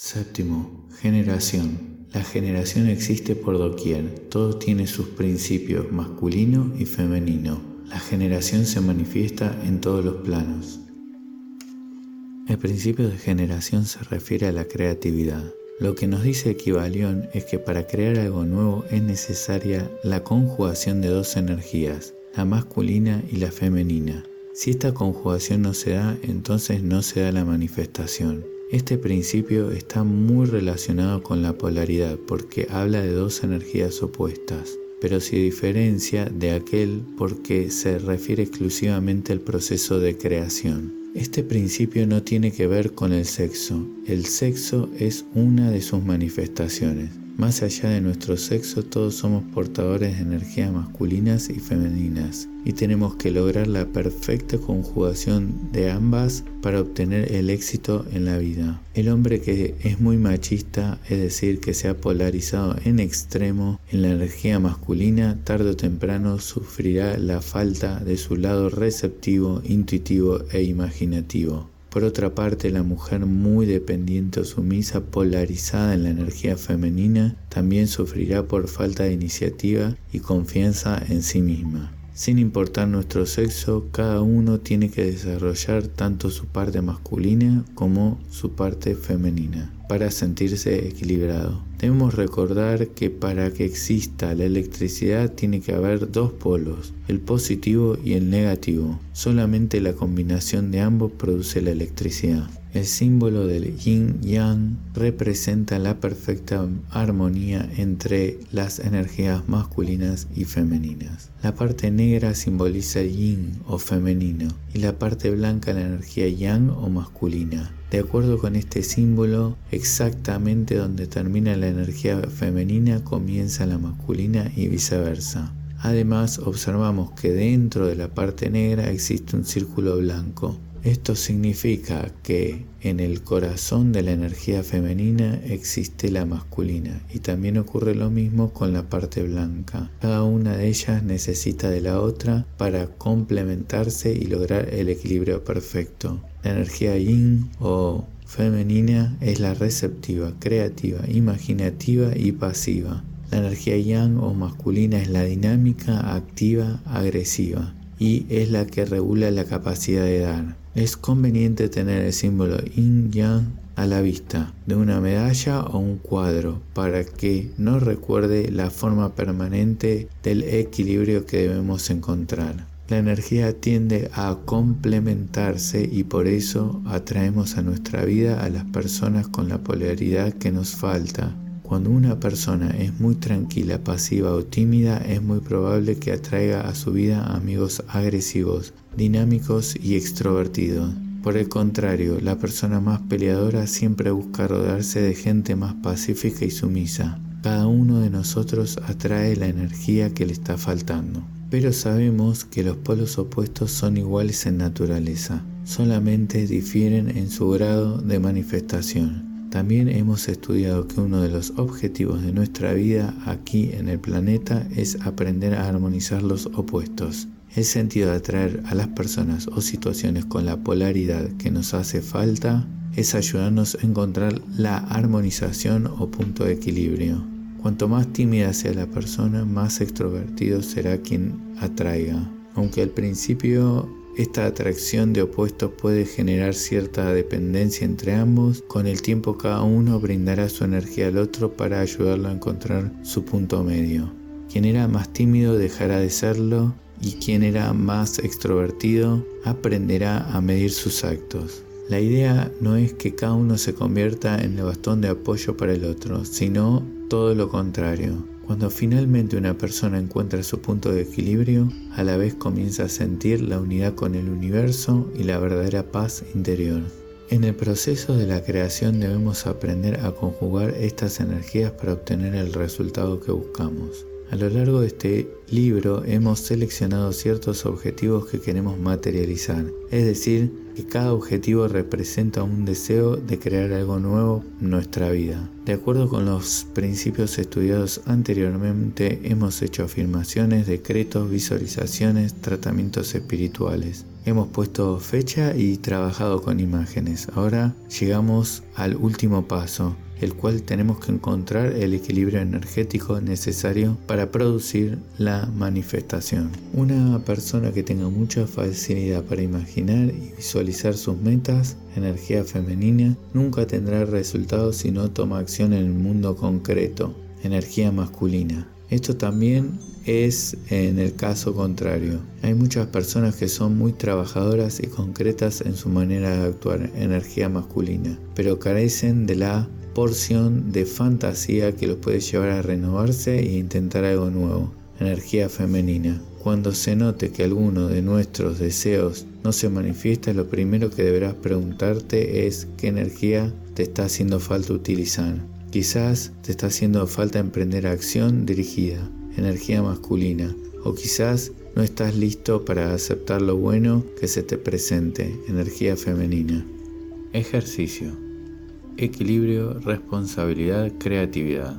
Séptimo, generación. La generación existe por doquier, todo tiene sus principios masculino y femenino. La generación se manifiesta en todos los planos. El principio de generación se refiere a la creatividad. Lo que nos dice Equivalión es que para crear algo nuevo es necesaria la conjugación de dos energías, la masculina y la femenina. Si esta conjugación no se da, entonces no se da la manifestación. Este principio está muy relacionado con la polaridad porque habla de dos energías opuestas, pero se diferencia de aquel porque se refiere exclusivamente al proceso de creación. Este principio no tiene que ver con el sexo, el sexo es una de sus manifestaciones. Más allá de nuestro sexo, todos somos portadores de energías masculinas y femeninas y tenemos que lograr la perfecta conjugación de ambas para obtener el éxito en la vida. El hombre que es muy machista, es decir, que se ha polarizado en extremo en la energía masculina, tarde o temprano sufrirá la falta de su lado receptivo, intuitivo e imaginativo. Por otra parte, la mujer muy dependiente o sumisa, polarizada en la energía femenina, también sufrirá por falta de iniciativa y confianza en sí misma. Sin importar nuestro sexo, cada uno tiene que desarrollar tanto su parte masculina como su parte femenina para sentirse equilibrado. Debemos recordar que para que exista la electricidad tiene que haber dos polos, el positivo y el negativo. Solamente la combinación de ambos produce la electricidad. El símbolo del yin yang representa la perfecta armonía entre las energías masculinas y femeninas. La parte negra simboliza el yin o femenino y la parte blanca la energía yang o masculina. De acuerdo con este símbolo, exactamente donde termina la energía femenina comienza la masculina y viceversa. Además, observamos que dentro de la parte negra existe un círculo blanco. Esto significa que en el corazón de la energía femenina existe la masculina y también ocurre lo mismo con la parte blanca. Cada una de ellas necesita de la otra para complementarse y lograr el equilibrio perfecto. La energía yin o femenina es la receptiva, creativa, imaginativa y pasiva. La energía yang o masculina es la dinámica, activa, agresiva y es la que regula la capacidad de dar. Es conveniente tener el símbolo yin yang a la vista de una medalla o un cuadro para que nos recuerde la forma permanente del equilibrio que debemos encontrar. La energía tiende a complementarse y por eso atraemos a nuestra vida a las personas con la polaridad que nos falta cuando una persona es muy tranquila, pasiva o tímida, es muy probable que atraiga a su vida amigos agresivos, dinámicos y extrovertidos. Por el contrario, la persona más peleadora siempre busca rodearse de gente más pacífica y sumisa. Cada uno de nosotros atrae la energía que le está faltando. Pero sabemos que los polos opuestos son iguales en naturaleza, solamente difieren en su grado de manifestación. También hemos estudiado que uno de los objetivos de nuestra vida aquí en el planeta es aprender a armonizar los opuestos. El sentido de atraer a las personas o situaciones con la polaridad que nos hace falta es ayudarnos a encontrar la armonización o punto de equilibrio. Cuanto más tímida sea la persona, más extrovertido será quien atraiga. Aunque al principio esta atracción de opuestos puede generar cierta dependencia entre ambos. Con el tiempo cada uno brindará su energía al otro para ayudarlo a encontrar su punto medio. Quien era más tímido dejará de serlo y quien era más extrovertido aprenderá a medir sus actos. La idea no es que cada uno se convierta en el bastón de apoyo para el otro, sino todo lo contrario. Cuando finalmente una persona encuentra su punto de equilibrio, a la vez comienza a sentir la unidad con el universo y la verdadera paz interior. En el proceso de la creación debemos aprender a conjugar estas energías para obtener el resultado que buscamos. A lo largo de este libro hemos seleccionado ciertos objetivos que queremos materializar, es decir, cada objetivo representa un deseo de crear algo nuevo en nuestra vida. De acuerdo con los principios estudiados anteriormente, hemos hecho afirmaciones, decretos, visualizaciones, tratamientos espirituales. Hemos puesto fecha y trabajado con imágenes. Ahora llegamos al último paso, el cual tenemos que encontrar el equilibrio energético necesario para producir la manifestación. Una persona que tenga mucha facilidad para imaginar y visualizar sus metas, energía femenina, nunca tendrá resultados si no toma acción en el mundo concreto, energía masculina. Esto también es en el caso contrario. Hay muchas personas que son muy trabajadoras y concretas en su manera de actuar, energía masculina, pero carecen de la porción de fantasía que los puede llevar a renovarse e intentar algo nuevo, energía femenina. Cuando se note que alguno de nuestros deseos no se manifiesta, lo primero que deberás preguntarte es qué energía te está haciendo falta utilizar. Quizás te está haciendo falta emprender acción dirigida, energía masculina, o quizás no estás listo para aceptar lo bueno que se te presente, energía femenina. Ejercicio equilibrio, responsabilidad, creatividad.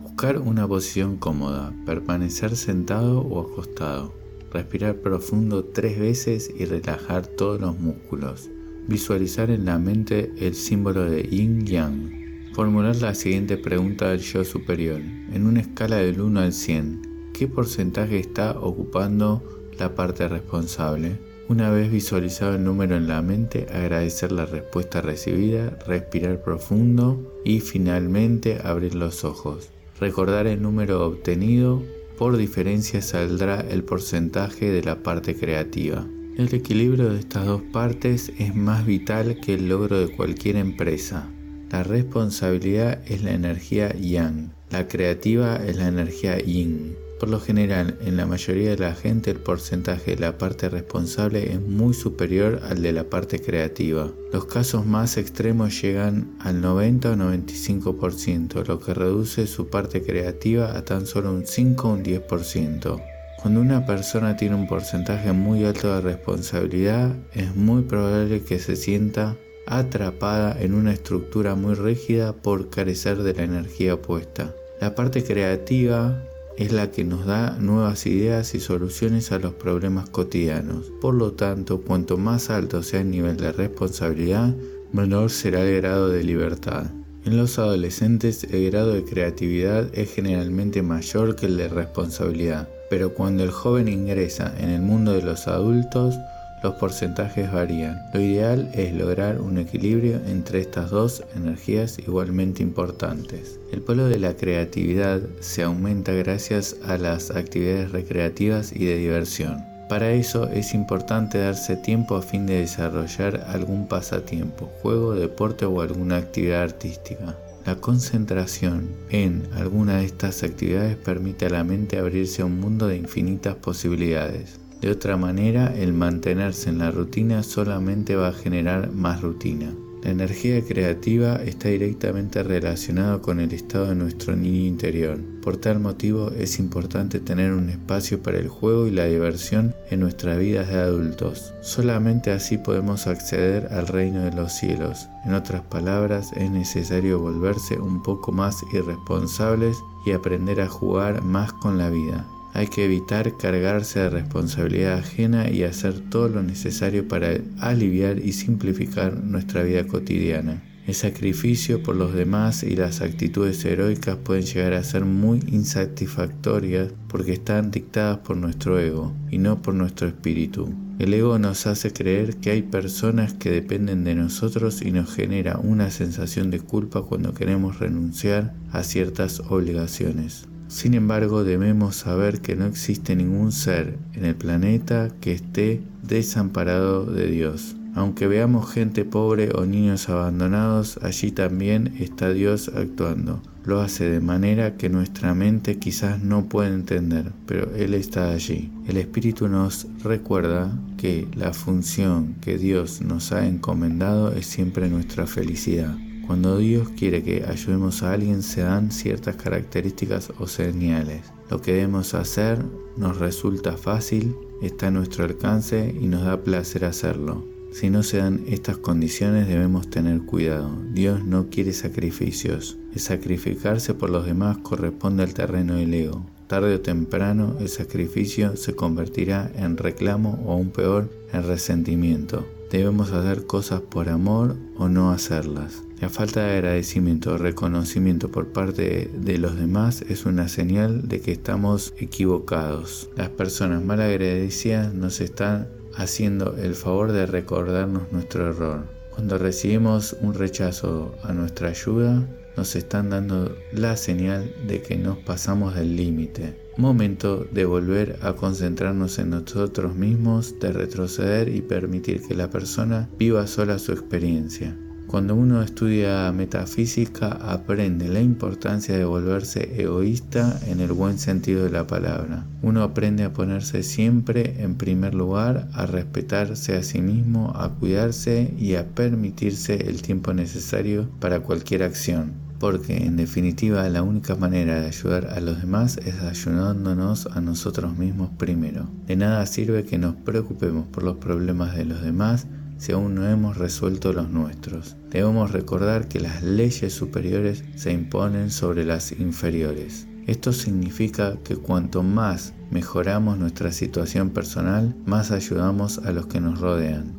Buscar una posición cómoda, permanecer sentado o acostado. Respirar profundo tres veces y relajar todos los músculos. Visualizar en la mente el símbolo de yin yang. Formular la siguiente pregunta al yo superior. En una escala del 1 al 100, ¿qué porcentaje está ocupando la parte responsable? Una vez visualizado el número en la mente, agradecer la respuesta recibida, respirar profundo y finalmente abrir los ojos. Recordar el número obtenido, por diferencia saldrá el porcentaje de la parte creativa. El equilibrio de estas dos partes es más vital que el logro de cualquier empresa. La responsabilidad es la energía yang, la creativa es la energía yin. Por lo general, en la mayoría de la gente el porcentaje de la parte responsable es muy superior al de la parte creativa. Los casos más extremos llegan al 90 o 95%, lo que reduce su parte creativa a tan solo un 5 o un 10%. Cuando una persona tiene un porcentaje muy alto de responsabilidad, es muy probable que se sienta atrapada en una estructura muy rígida por carecer de la energía opuesta. La parte creativa es la que nos da nuevas ideas y soluciones a los problemas cotidianos. Por lo tanto, cuanto más alto sea el nivel de responsabilidad, menor será el grado de libertad. En los adolescentes el grado de creatividad es generalmente mayor que el de responsabilidad, pero cuando el joven ingresa en el mundo de los adultos, los porcentajes varían. Lo ideal es lograr un equilibrio entre estas dos energías igualmente importantes. El polo de la creatividad se aumenta gracias a las actividades recreativas y de diversión. Para eso es importante darse tiempo a fin de desarrollar algún pasatiempo, juego, deporte o alguna actividad artística. La concentración en alguna de estas actividades permite a la mente abrirse a un mundo de infinitas posibilidades. De otra manera, el mantenerse en la rutina solamente va a generar más rutina. La energía creativa está directamente relacionada con el estado de nuestro niño interior. Por tal motivo es importante tener un espacio para el juego y la diversión en nuestras vidas de adultos. Solamente así podemos acceder al reino de los cielos. En otras palabras, es necesario volverse un poco más irresponsables y aprender a jugar más con la vida. Hay que evitar cargarse de responsabilidad ajena y hacer todo lo necesario para aliviar y simplificar nuestra vida cotidiana. El sacrificio por los demás y las actitudes heroicas pueden llegar a ser muy insatisfactorias porque están dictadas por nuestro ego y no por nuestro espíritu. El ego nos hace creer que hay personas que dependen de nosotros y nos genera una sensación de culpa cuando queremos renunciar a ciertas obligaciones. Sin embargo, debemos saber que no existe ningún ser en el planeta que esté desamparado de Dios. Aunque veamos gente pobre o niños abandonados, allí también está Dios actuando. Lo hace de manera que nuestra mente quizás no puede entender, pero Él está allí. El Espíritu nos recuerda que la función que Dios nos ha encomendado es siempre nuestra felicidad. Cuando Dios quiere que ayudemos a alguien se dan ciertas características o señales. Lo que debemos hacer nos resulta fácil, está a nuestro alcance y nos da placer hacerlo. Si no se dan estas condiciones debemos tener cuidado. Dios no quiere sacrificios. El sacrificarse por los demás corresponde al terreno del ego. Tarde o temprano el sacrificio se convertirá en reclamo o aún peor en resentimiento. Debemos hacer cosas por amor o no hacerlas. La falta de agradecimiento o reconocimiento por parte de los demás es una señal de que estamos equivocados. Las personas mal agradecidas nos están haciendo el favor de recordarnos nuestro error. Cuando recibimos un rechazo a nuestra ayuda, nos están dando la señal de que nos pasamos del límite. Momento de volver a concentrarnos en nosotros mismos, de retroceder y permitir que la persona viva sola su experiencia. Cuando uno estudia metafísica aprende la importancia de volverse egoísta en el buen sentido de la palabra. Uno aprende a ponerse siempre en primer lugar, a respetarse a sí mismo, a cuidarse y a permitirse el tiempo necesario para cualquier acción. Porque en definitiva la única manera de ayudar a los demás es ayudándonos a nosotros mismos primero. De nada sirve que nos preocupemos por los problemas de los demás si aún no hemos resuelto los nuestros. Debemos recordar que las leyes superiores se imponen sobre las inferiores. Esto significa que cuanto más mejoramos nuestra situación personal, más ayudamos a los que nos rodean.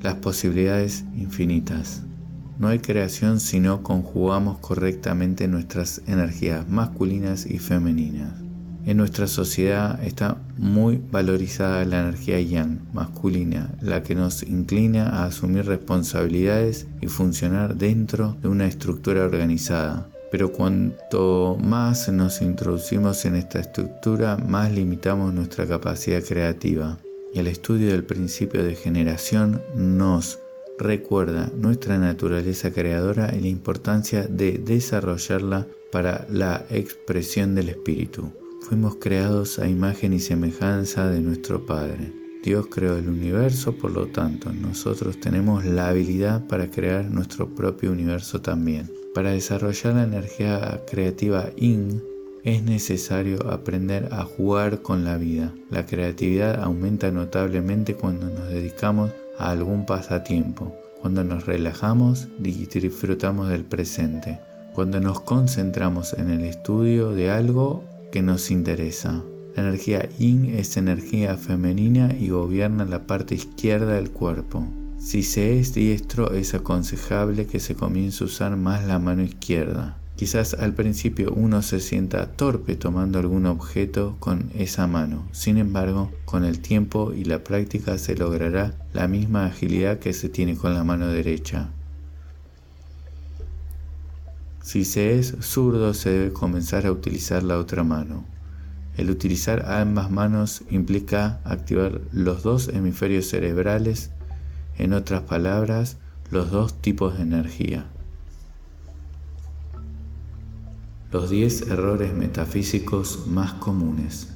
Las posibilidades infinitas. No hay creación si no conjugamos correctamente nuestras energías masculinas y femeninas. En nuestra sociedad está muy valorizada la energía yang masculina, la que nos inclina a asumir responsabilidades y funcionar dentro de una estructura organizada. Pero cuanto más nos introducimos en esta estructura, más limitamos nuestra capacidad creativa. Y el estudio del principio de generación nos recuerda nuestra naturaleza creadora y la importancia de desarrollarla para la expresión del espíritu. Fuimos creados a imagen y semejanza de nuestro Padre. Dios creó el universo, por lo tanto, nosotros tenemos la habilidad para crear nuestro propio universo también. Para desarrollar la energía creativa IN, es necesario aprender a jugar con la vida. La creatividad aumenta notablemente cuando nos dedicamos a algún pasatiempo, cuando nos relajamos y disfrutamos del presente, cuando nos concentramos en el estudio de algo que nos interesa. La energía yin es energía femenina y gobierna la parte izquierda del cuerpo. Si se es diestro es aconsejable que se comience a usar más la mano izquierda. Quizás al principio uno se sienta torpe tomando algún objeto con esa mano. Sin embargo, con el tiempo y la práctica se logrará la misma agilidad que se tiene con la mano derecha. Si se es zurdo se debe comenzar a utilizar la otra mano. El utilizar ambas manos implica activar los dos hemisferios cerebrales, en otras palabras, los dos tipos de energía. Los 10 errores metafísicos más comunes.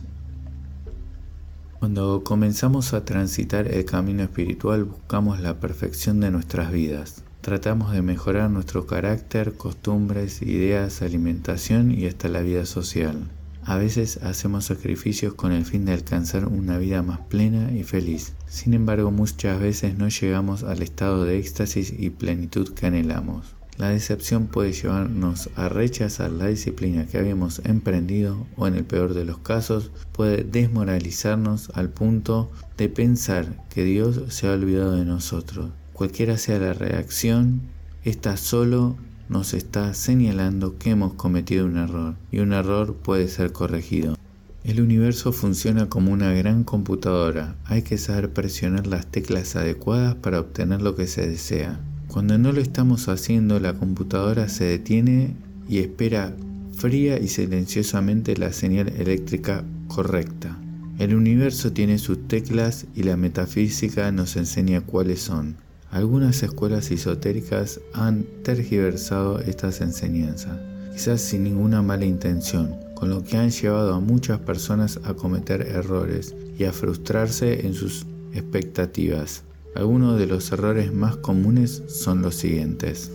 Cuando comenzamos a transitar el camino espiritual buscamos la perfección de nuestras vidas. Tratamos de mejorar nuestro carácter, costumbres, ideas, alimentación y hasta la vida social. A veces hacemos sacrificios con el fin de alcanzar una vida más plena y feliz. Sin embargo, muchas veces no llegamos al estado de éxtasis y plenitud que anhelamos. La decepción puede llevarnos a rechazar la disciplina que habíamos emprendido o en el peor de los casos puede desmoralizarnos al punto de pensar que Dios se ha olvidado de nosotros Cualquiera sea la reacción, esta solo nos está señalando que hemos cometido un error y un error puede ser corregido. El universo funciona como una gran computadora, hay que saber presionar las teclas adecuadas para obtener lo que se desea. Cuando no lo estamos haciendo, la computadora se detiene y espera fría y silenciosamente la señal eléctrica correcta. El universo tiene sus teclas y la metafísica nos enseña cuáles son. Algunas escuelas esotéricas han tergiversado estas enseñanzas, quizás sin ninguna mala intención, con lo que han llevado a muchas personas a cometer errores y a frustrarse en sus expectativas. Algunos de los errores más comunes son los siguientes.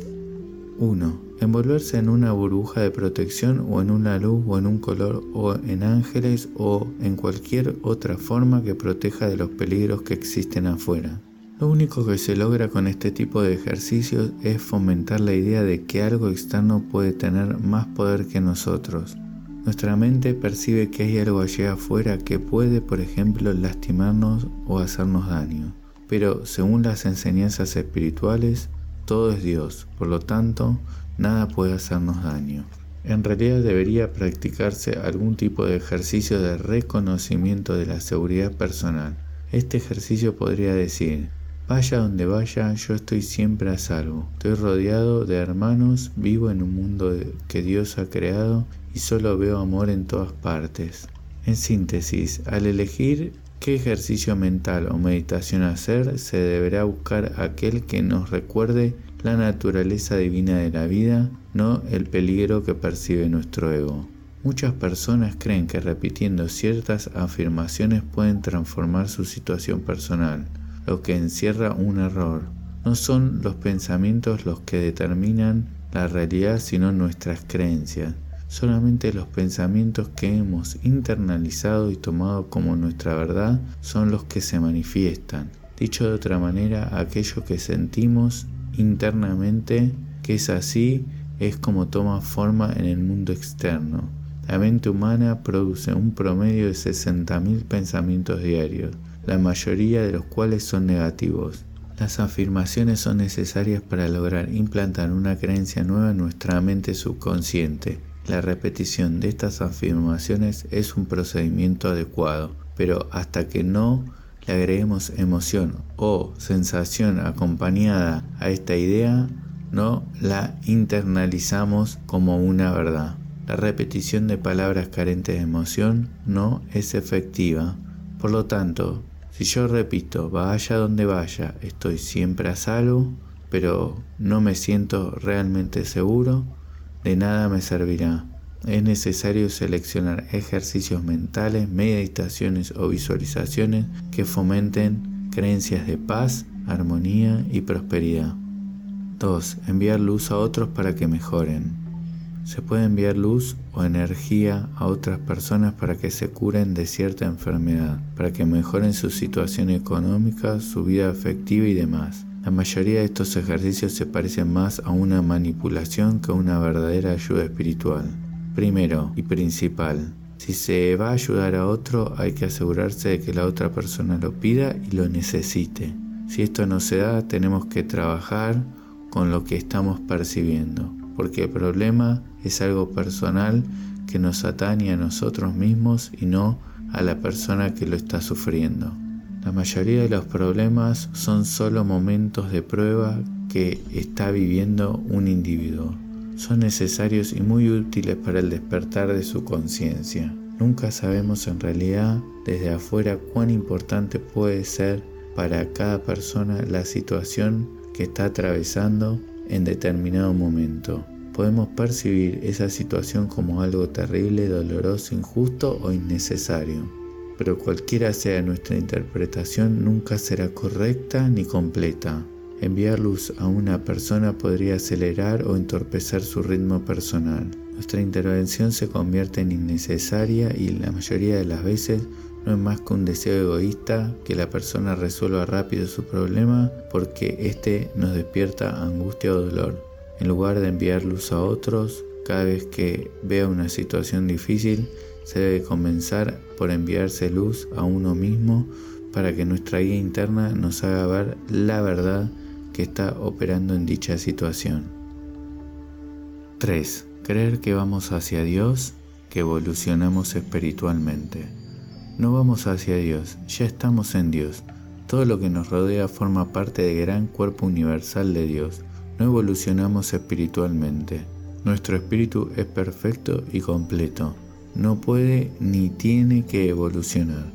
1. Envolverse en una burbuja de protección o en una luz o en un color o en ángeles o en cualquier otra forma que proteja de los peligros que existen afuera. Lo único que se logra con este tipo de ejercicios es fomentar la idea de que algo externo puede tener más poder que nosotros. Nuestra mente percibe que hay algo allá afuera que puede, por ejemplo, lastimarnos o hacernos daño. Pero según las enseñanzas espirituales, todo es Dios, por lo tanto, nada puede hacernos daño. En realidad debería practicarse algún tipo de ejercicio de reconocimiento de la seguridad personal. Este ejercicio podría decir, Vaya donde vaya, yo estoy siempre a salvo. Estoy rodeado de hermanos, vivo en un mundo que Dios ha creado y solo veo amor en todas partes. En síntesis, al elegir qué ejercicio mental o meditación hacer, se deberá buscar aquel que nos recuerde la naturaleza divina de la vida, no el peligro que percibe nuestro ego. Muchas personas creen que repitiendo ciertas afirmaciones pueden transformar su situación personal lo que encierra un error. No son los pensamientos los que determinan la realidad, sino nuestras creencias. Solamente los pensamientos que hemos internalizado y tomado como nuestra verdad son los que se manifiestan. Dicho de otra manera, aquello que sentimos internamente que es así es como toma forma en el mundo externo. La mente humana produce un promedio de 60.000 pensamientos diarios la mayoría de los cuales son negativos. Las afirmaciones son necesarias para lograr implantar una creencia nueva en nuestra mente subconsciente. La repetición de estas afirmaciones es un procedimiento adecuado, pero hasta que no le agreguemos emoción o sensación acompañada a esta idea, no la internalizamos como una verdad. La repetición de palabras carentes de emoción no es efectiva. Por lo tanto, si yo repito, vaya donde vaya, estoy siempre a salvo, pero no me siento realmente seguro, de nada me servirá. Es necesario seleccionar ejercicios mentales, meditaciones o visualizaciones que fomenten creencias de paz, armonía y prosperidad. 2. Enviar luz a otros para que mejoren. Se puede enviar luz o energía a otras personas para que se curen de cierta enfermedad, para que mejoren su situación económica, su vida afectiva y demás. La mayoría de estos ejercicios se parecen más a una manipulación que a una verdadera ayuda espiritual. Primero y principal, si se va a ayudar a otro hay que asegurarse de que la otra persona lo pida y lo necesite. Si esto no se da, tenemos que trabajar con lo que estamos percibiendo porque el problema es algo personal que nos atañe a nosotros mismos y no a la persona que lo está sufriendo. La mayoría de los problemas son solo momentos de prueba que está viviendo un individuo. Son necesarios y muy útiles para el despertar de su conciencia. Nunca sabemos en realidad desde afuera cuán importante puede ser para cada persona la situación que está atravesando en determinado momento. Podemos percibir esa situación como algo terrible, doloroso, injusto o innecesario. Pero cualquiera sea nuestra interpretación nunca será correcta ni completa. Enviar luz a una persona podría acelerar o entorpecer su ritmo personal. Nuestra intervención se convierte en innecesaria y la mayoría de las veces no es más que un deseo egoísta que la persona resuelva rápido su problema porque éste nos despierta angustia o dolor. En lugar de enviar luz a otros, cada vez que vea una situación difícil, se debe comenzar por enviarse luz a uno mismo para que nuestra guía interna nos haga ver la verdad que está operando en dicha situación. 3. Creer que vamos hacia Dios, que evolucionamos espiritualmente. No vamos hacia Dios, ya estamos en Dios. Todo lo que nos rodea forma parte del gran cuerpo universal de Dios. No evolucionamos espiritualmente. Nuestro espíritu es perfecto y completo. No puede ni tiene que evolucionar.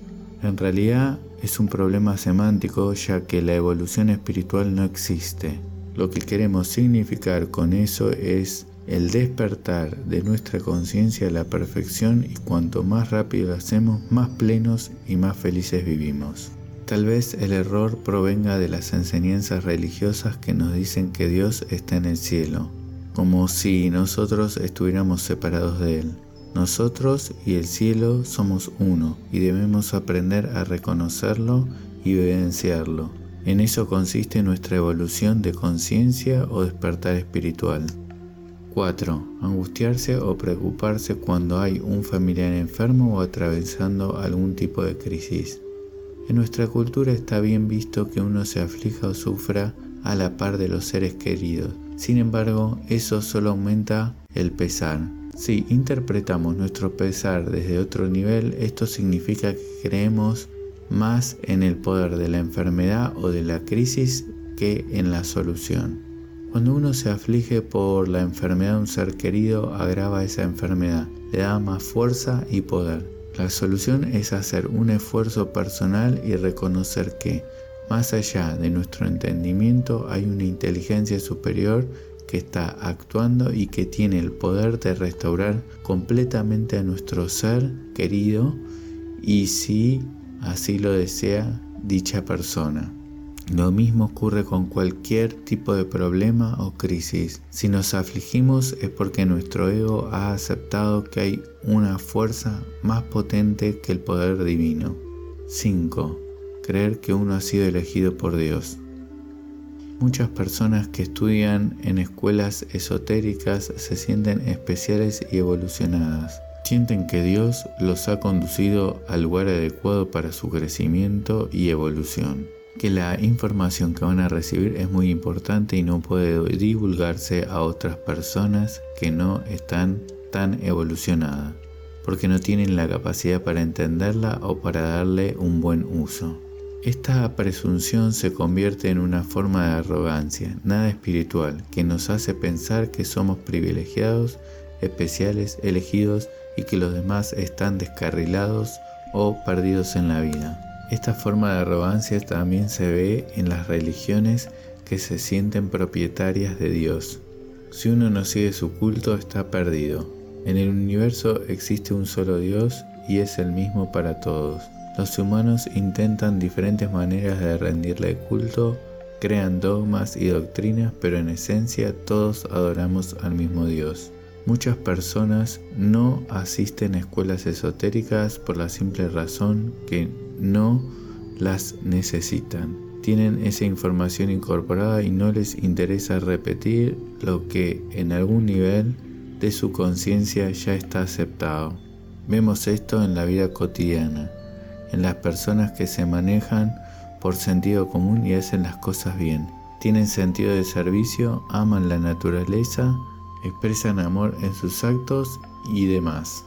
En realidad es un problema semántico ya que la evolución espiritual no existe. Lo que queremos significar con eso es el despertar de nuestra conciencia a la perfección y cuanto más rápido lo hacemos, más plenos y más felices vivimos. Tal vez el error provenga de las enseñanzas religiosas que nos dicen que Dios está en el cielo, como si nosotros estuviéramos separados de Él. Nosotros y el cielo somos uno y debemos aprender a reconocerlo y evidenciarlo. En eso consiste nuestra evolución de conciencia o despertar espiritual. 4. Angustiarse o preocuparse cuando hay un familiar enfermo o atravesando algún tipo de crisis. En nuestra cultura está bien visto que uno se aflija o sufra a la par de los seres queridos. Sin embargo, eso solo aumenta el pesar. Si interpretamos nuestro pesar desde otro nivel, esto significa que creemos más en el poder de la enfermedad o de la crisis que en la solución. Cuando uno se aflige por la enfermedad de un ser querido, agrava esa enfermedad, le da más fuerza y poder. La solución es hacer un esfuerzo personal y reconocer que, más allá de nuestro entendimiento, hay una inteligencia superior que está actuando y que tiene el poder de restaurar completamente a nuestro ser querido y si así lo desea dicha persona. Lo mismo ocurre con cualquier tipo de problema o crisis. Si nos afligimos es porque nuestro ego ha aceptado que hay una fuerza más potente que el poder divino. 5. Creer que uno ha sido elegido por Dios. Muchas personas que estudian en escuelas esotéricas se sienten especiales y evolucionadas. Sienten que Dios los ha conducido al lugar adecuado para su crecimiento y evolución que la información que van a recibir es muy importante y no puede divulgarse a otras personas que no están tan evolucionadas, porque no tienen la capacidad para entenderla o para darle un buen uso. Esta presunción se convierte en una forma de arrogancia, nada espiritual, que nos hace pensar que somos privilegiados, especiales, elegidos y que los demás están descarrilados o perdidos en la vida. Esta forma de arrogancia también se ve en las religiones que se sienten propietarias de Dios. Si uno no sigue su culto está perdido. En el universo existe un solo Dios y es el mismo para todos. Los humanos intentan diferentes maneras de rendirle culto, crean dogmas y doctrinas, pero en esencia todos adoramos al mismo Dios. Muchas personas no asisten a escuelas esotéricas por la simple razón que no las necesitan. Tienen esa información incorporada y no les interesa repetir lo que en algún nivel de su conciencia ya está aceptado. Vemos esto en la vida cotidiana, en las personas que se manejan por sentido común y hacen las cosas bien. Tienen sentido de servicio, aman la naturaleza, expresan amor en sus actos y demás.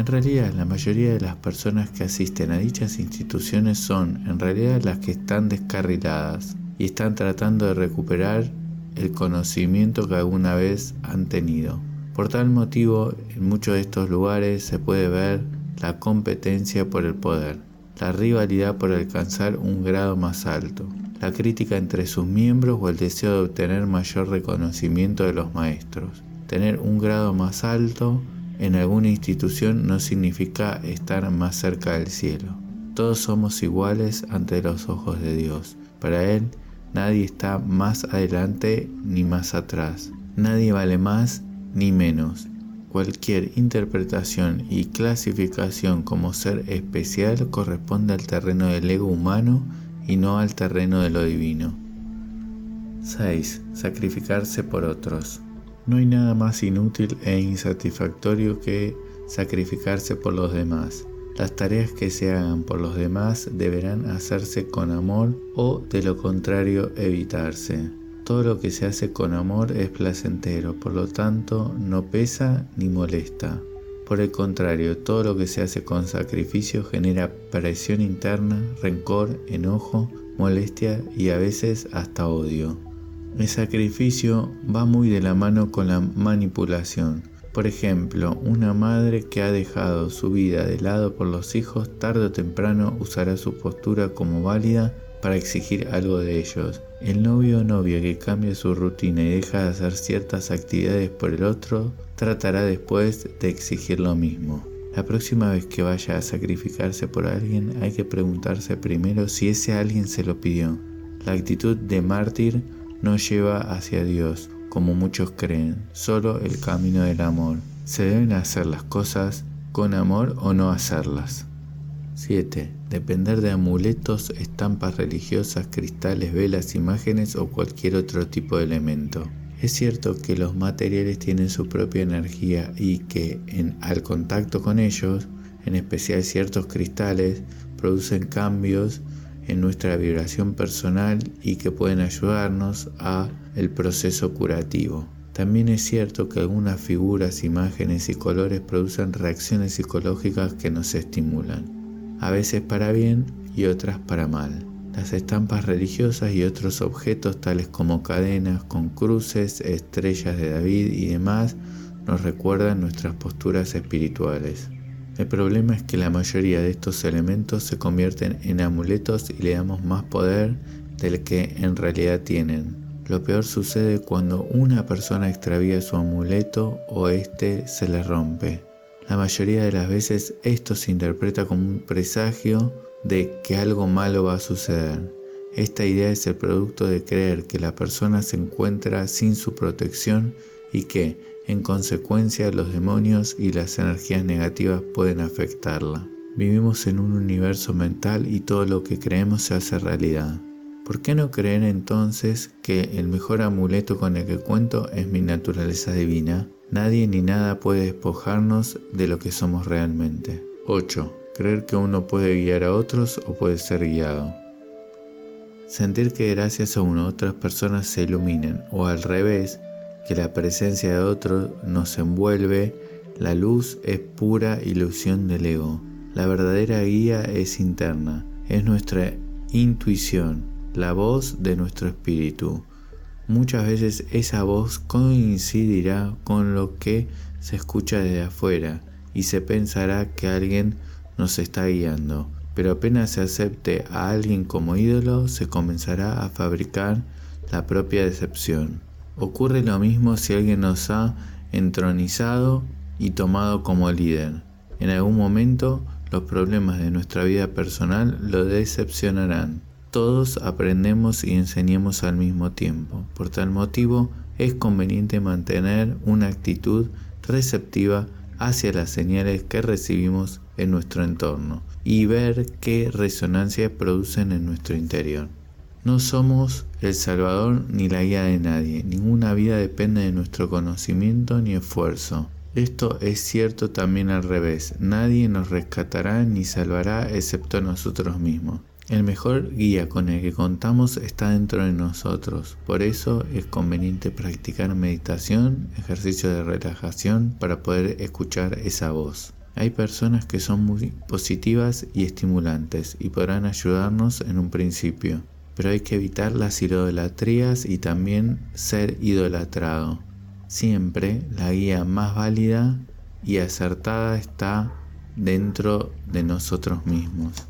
En realidad, la mayoría de las personas que asisten a dichas instituciones son en realidad las que están descarriladas y están tratando de recuperar el conocimiento que alguna vez han tenido. Por tal motivo, en muchos de estos lugares se puede ver la competencia por el poder, la rivalidad por alcanzar un grado más alto, la crítica entre sus miembros o el deseo de obtener mayor reconocimiento de los maestros tener un grado más alto en alguna institución no significa estar más cerca del cielo. Todos somos iguales ante los ojos de Dios. Para Él nadie está más adelante ni más atrás. Nadie vale más ni menos. Cualquier interpretación y clasificación como ser especial corresponde al terreno del ego humano y no al terreno de lo divino. 6. Sacrificarse por otros. No hay nada más inútil e insatisfactorio que sacrificarse por los demás. Las tareas que se hagan por los demás deberán hacerse con amor o de lo contrario evitarse. Todo lo que se hace con amor es placentero, por lo tanto no pesa ni molesta. Por el contrario, todo lo que se hace con sacrificio genera presión interna, rencor, enojo, molestia y a veces hasta odio. El sacrificio va muy de la mano con la manipulación. Por ejemplo, una madre que ha dejado su vida de lado por los hijos tarde o temprano usará su postura como válida para exigir algo de ellos. El novio o novia que cambia su rutina y deja de hacer ciertas actividades por el otro, tratará después de exigir lo mismo. La próxima vez que vaya a sacrificarse por alguien hay que preguntarse primero si ese alguien se lo pidió. La actitud de mártir no lleva hacia Dios, como muchos creen, solo el camino del amor. Se deben hacer las cosas con amor o no hacerlas. 7. Depender de amuletos, estampas religiosas, cristales, velas, imágenes o cualquier otro tipo de elemento. Es cierto que los materiales tienen su propia energía y que al contacto con ellos, en especial ciertos cristales, producen cambios en nuestra vibración personal y que pueden ayudarnos a el proceso curativo. También es cierto que algunas figuras, imágenes y colores producen reacciones psicológicas que nos estimulan, a veces para bien y otras para mal. Las estampas religiosas y otros objetos tales como cadenas con cruces, estrellas de David y demás nos recuerdan nuestras posturas espirituales. El problema es que la mayoría de estos elementos se convierten en amuletos y le damos más poder del que en realidad tienen. Lo peor sucede cuando una persona extravía su amuleto o éste se le rompe. La mayoría de las veces esto se interpreta como un presagio de que algo malo va a suceder. Esta idea es el producto de creer que la persona se encuentra sin su protección y que, en consecuencia, los demonios y las energías negativas pueden afectarla. Vivimos en un universo mental y todo lo que creemos se hace realidad. ¿Por qué no creer entonces que el mejor amuleto con el que cuento es mi naturaleza divina? Nadie ni nada puede despojarnos de lo que somos realmente. 8 creer que uno puede guiar a otros o puede ser guiado. Sentir que gracias a uno otras personas se iluminen o al revés, que la presencia de otro nos envuelve, la luz es pura ilusión del ego. La verdadera guía es interna, es nuestra intuición, la voz de nuestro espíritu. Muchas veces esa voz coincidirá con lo que se escucha desde afuera y se pensará que alguien nos está guiando, pero apenas se acepte a alguien como ídolo, se comenzará a fabricar la propia decepción. Ocurre lo mismo si alguien nos ha entronizado y tomado como líder. En algún momento los problemas de nuestra vida personal lo decepcionarán. Todos aprendemos y enseñamos al mismo tiempo. Por tal motivo, es conveniente mantener una actitud receptiva hacia las señales que recibimos en nuestro entorno y ver qué resonancia producen en nuestro interior. No somos el salvador ni la guía de nadie, ninguna vida depende de nuestro conocimiento ni esfuerzo. Esto es cierto también al revés, nadie nos rescatará ni salvará excepto nosotros mismos. El mejor guía con el que contamos está dentro de nosotros, por eso es conveniente practicar meditación, ejercicio de relajación para poder escuchar esa voz. Hay personas que son muy positivas y estimulantes y podrán ayudarnos en un principio, pero hay que evitar las idolatrías y también ser idolatrado. Siempre la guía más válida y acertada está dentro de nosotros mismos.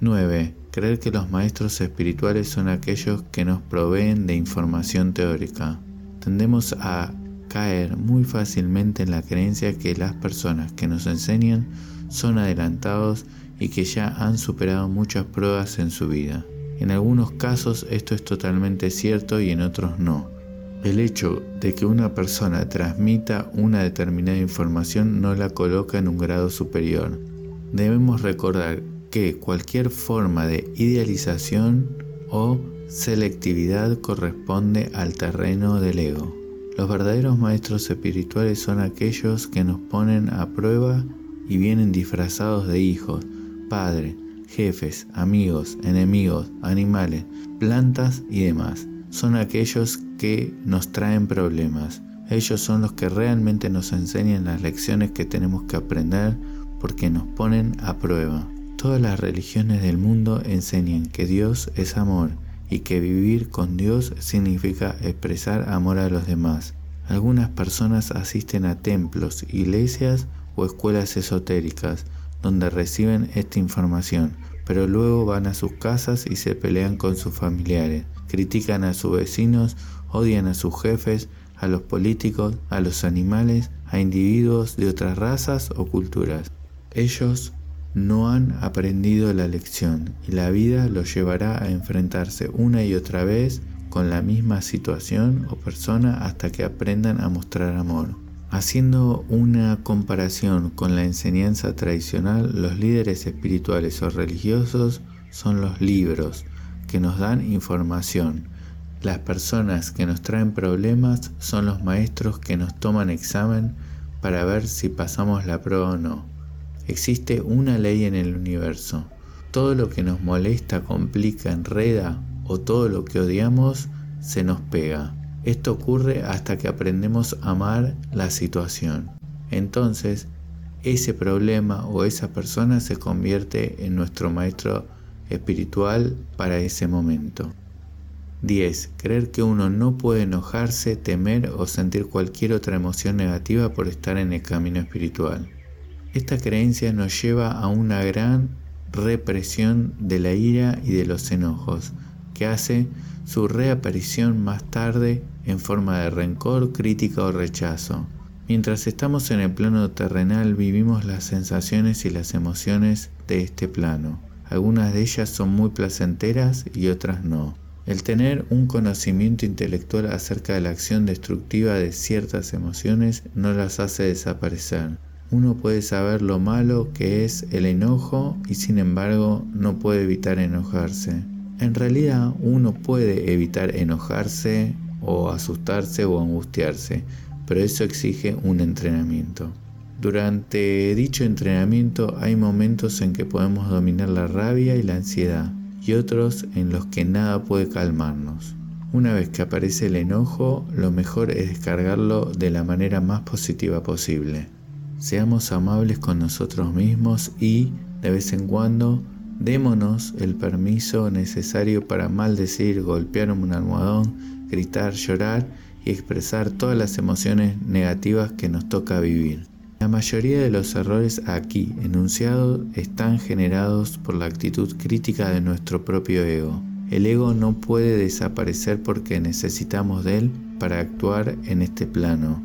9. Creer que los maestros espirituales son aquellos que nos proveen de información teórica. Tendemos a caer muy fácilmente en la creencia que las personas que nos enseñan son adelantados y que ya han superado muchas pruebas en su vida. En algunos casos esto es totalmente cierto y en otros no. El hecho de que una persona transmita una determinada información no la coloca en un grado superior. Debemos recordar que cualquier forma de idealización o selectividad corresponde al terreno del ego. Los verdaderos maestros espirituales son aquellos que nos ponen a prueba y vienen disfrazados de hijos, padres, jefes, amigos, enemigos, animales, plantas y demás. Son aquellos que nos traen problemas. Ellos son los que realmente nos enseñan las lecciones que tenemos que aprender porque nos ponen a prueba. Todas las religiones del mundo enseñan que Dios es amor y que vivir con Dios significa expresar amor a los demás. Algunas personas asisten a templos, iglesias o escuelas esotéricas donde reciben esta información, pero luego van a sus casas y se pelean con sus familiares, critican a sus vecinos, odian a sus jefes, a los políticos, a los animales, a individuos de otras razas o culturas. Ellos no han aprendido la lección y la vida los llevará a enfrentarse una y otra vez con la misma situación o persona hasta que aprendan a mostrar amor. Haciendo una comparación con la enseñanza tradicional, los líderes espirituales o religiosos son los libros que nos dan información. Las personas que nos traen problemas son los maestros que nos toman examen para ver si pasamos la prueba o no. Existe una ley en el universo. Todo lo que nos molesta, complica, enreda o todo lo que odiamos se nos pega. Esto ocurre hasta que aprendemos a amar la situación. Entonces, ese problema o esa persona se convierte en nuestro maestro espiritual para ese momento. 10. Creer que uno no puede enojarse, temer o sentir cualquier otra emoción negativa por estar en el camino espiritual. Esta creencia nos lleva a una gran represión de la ira y de los enojos, que hace su reaparición más tarde en forma de rencor, crítica o rechazo. Mientras estamos en el plano terrenal vivimos las sensaciones y las emociones de este plano. Algunas de ellas son muy placenteras y otras no. El tener un conocimiento intelectual acerca de la acción destructiva de ciertas emociones no las hace desaparecer. Uno puede saber lo malo que es el enojo y sin embargo no puede evitar enojarse. En realidad uno puede evitar enojarse o asustarse o angustiarse, pero eso exige un entrenamiento. Durante dicho entrenamiento hay momentos en que podemos dominar la rabia y la ansiedad y otros en los que nada puede calmarnos. Una vez que aparece el enojo, lo mejor es descargarlo de la manera más positiva posible. Seamos amables con nosotros mismos y, de vez en cuando, démonos el permiso necesario para maldecir, golpear un almohadón, gritar, llorar y expresar todas las emociones negativas que nos toca vivir. La mayoría de los errores aquí enunciados están generados por la actitud crítica de nuestro propio ego. El ego no puede desaparecer porque necesitamos de él para actuar en este plano.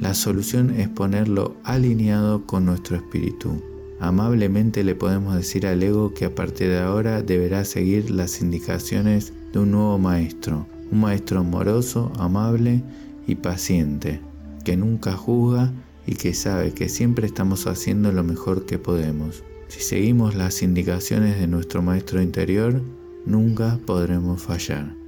La solución es ponerlo alineado con nuestro espíritu. Amablemente le podemos decir al ego que a partir de ahora deberá seguir las indicaciones de un nuevo maestro, un maestro amoroso, amable y paciente, que nunca juzga y que sabe que siempre estamos haciendo lo mejor que podemos. Si seguimos las indicaciones de nuestro Maestro interior, nunca podremos fallar.